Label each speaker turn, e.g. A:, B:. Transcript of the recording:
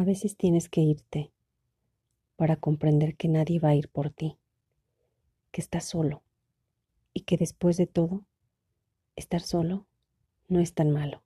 A: A veces tienes que irte para comprender que nadie va a ir por ti, que estás solo y que después de todo, estar solo no es tan malo.